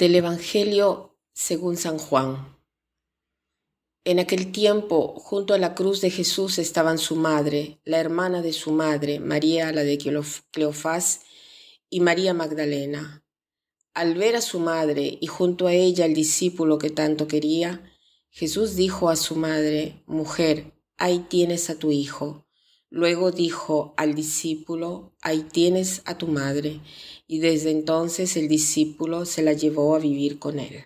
Del Evangelio según San Juan. En aquel tiempo, junto a la cruz de Jesús estaban su madre, la hermana de su madre, María la de Cleofás, y María Magdalena. Al ver a su madre y junto a ella el discípulo que tanto quería, Jesús dijo a su madre, Mujer, ahí tienes a tu hijo. Luego dijo al discípulo, ahí tienes a tu madre, y desde entonces el discípulo se la llevó a vivir con él.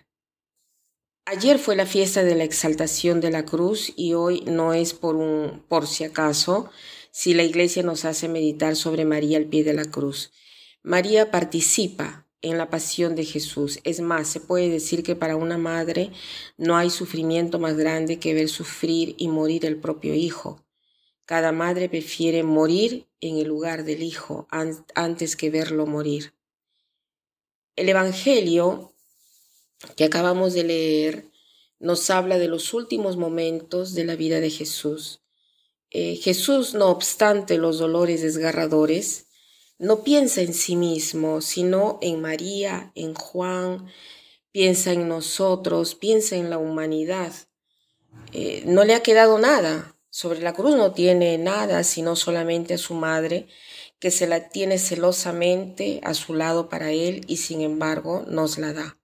Ayer fue la fiesta de la exaltación de la cruz y hoy no es por un por si acaso si la iglesia nos hace meditar sobre María al pie de la cruz. María participa en la pasión de Jesús. Es más, se puede decir que para una madre no hay sufrimiento más grande que ver sufrir y morir el propio hijo. Cada madre prefiere morir en el lugar del hijo antes que verlo morir. El Evangelio que acabamos de leer nos habla de los últimos momentos de la vida de Jesús. Eh, Jesús, no obstante los dolores desgarradores, no piensa en sí mismo, sino en María, en Juan, piensa en nosotros, piensa en la humanidad. Eh, no le ha quedado nada, sobre la cruz no tiene nada, sino solamente a su madre, que se la tiene celosamente a su lado para él y sin embargo nos la da.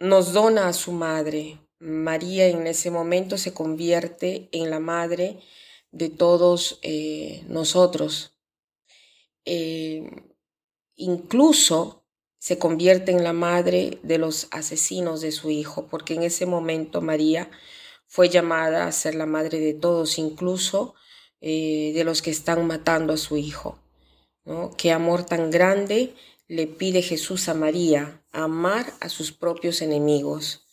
Nos dona a su madre. María en ese momento se convierte en la madre de todos eh, nosotros. Eh, incluso se convierte en la madre de los asesinos de su hijo, porque en ese momento María fue llamada a ser la madre de todos, incluso eh, de los que están matando a su hijo. Qué amor tan grande le pide Jesús a María, amar a sus propios enemigos.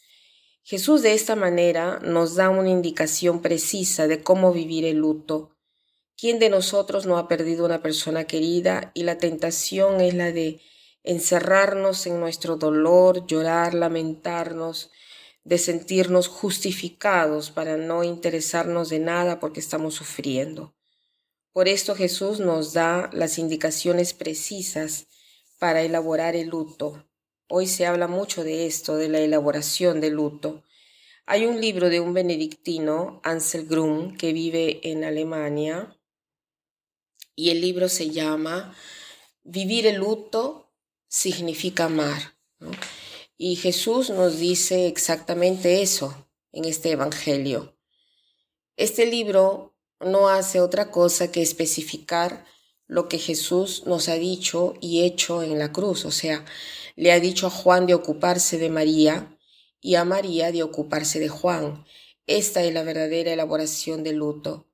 Jesús de esta manera nos da una indicación precisa de cómo vivir el luto. ¿Quién de nosotros no ha perdido una persona querida y la tentación es la de encerrarnos en nuestro dolor, llorar, lamentarnos, de sentirnos justificados para no interesarnos de nada porque estamos sufriendo. Por esto Jesús nos da las indicaciones precisas para elaborar el luto. Hoy se habla mucho de esto, de la elaboración del luto. Hay un libro de un benedictino, Ansel Grum, que vive en Alemania, y el libro se llama Vivir el luto significa amar. Y Jesús nos dice exactamente eso en este Evangelio. Este libro no hace otra cosa que especificar lo que Jesús nos ha dicho y hecho en la cruz. O sea, le ha dicho a Juan de ocuparse de María y a María de ocuparse de Juan. Esta es la verdadera elaboración del luto,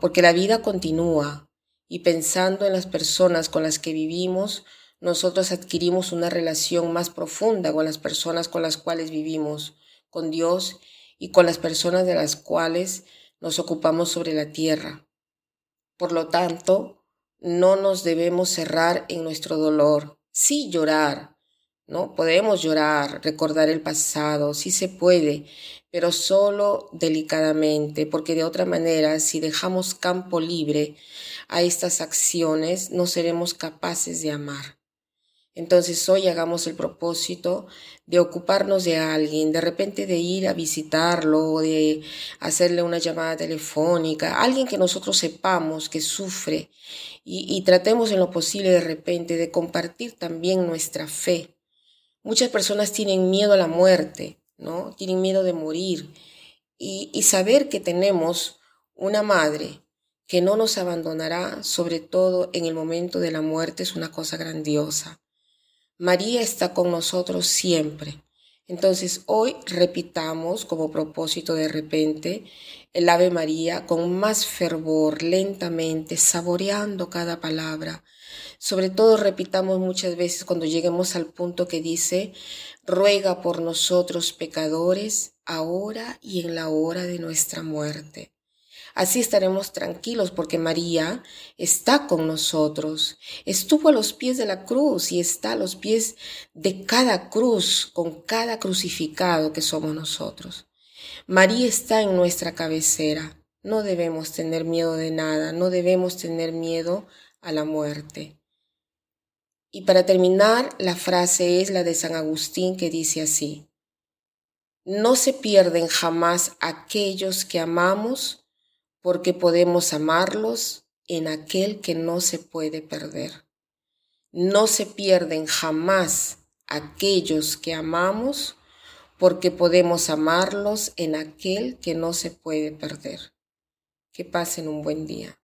porque la vida continúa y pensando en las personas con las que vivimos, nosotros adquirimos una relación más profunda con las personas con las cuales vivimos, con Dios y con las personas de las cuales nos ocupamos sobre la tierra. Por lo tanto, no nos debemos cerrar en nuestro dolor. Sí llorar, ¿no? Podemos llorar, recordar el pasado, sí se puede, pero solo delicadamente, porque de otra manera, si dejamos campo libre a estas acciones, no seremos capaces de amar. Entonces hoy hagamos el propósito de ocuparnos de alguien, de repente de ir a visitarlo, de hacerle una llamada telefónica, alguien que nosotros sepamos que sufre y, tratemos en lo posible de repente de compartir también nuestra fe. Muchas personas tienen miedo a la muerte, ¿no? Tienen miedo de morir y, y saber que tenemos una madre que no nos abandonará, sobre todo en el momento de la muerte, es una cosa grandiosa. María está con nosotros siempre. Entonces hoy repitamos como propósito de repente el Ave María con más fervor, lentamente, saboreando cada palabra. Sobre todo repitamos muchas veces cuando lleguemos al punto que dice, ruega por nosotros pecadores, ahora y en la hora de nuestra muerte. Así estaremos tranquilos porque María está con nosotros. Estuvo a los pies de la cruz y está a los pies de cada cruz, con cada crucificado que somos nosotros. María está en nuestra cabecera. No debemos tener miedo de nada, no debemos tener miedo a la muerte. Y para terminar, la frase es la de San Agustín que dice así, no se pierden jamás aquellos que amamos porque podemos amarlos en aquel que no se puede perder. No se pierden jamás aquellos que amamos porque podemos amarlos en aquel que no se puede perder. Que pasen un buen día.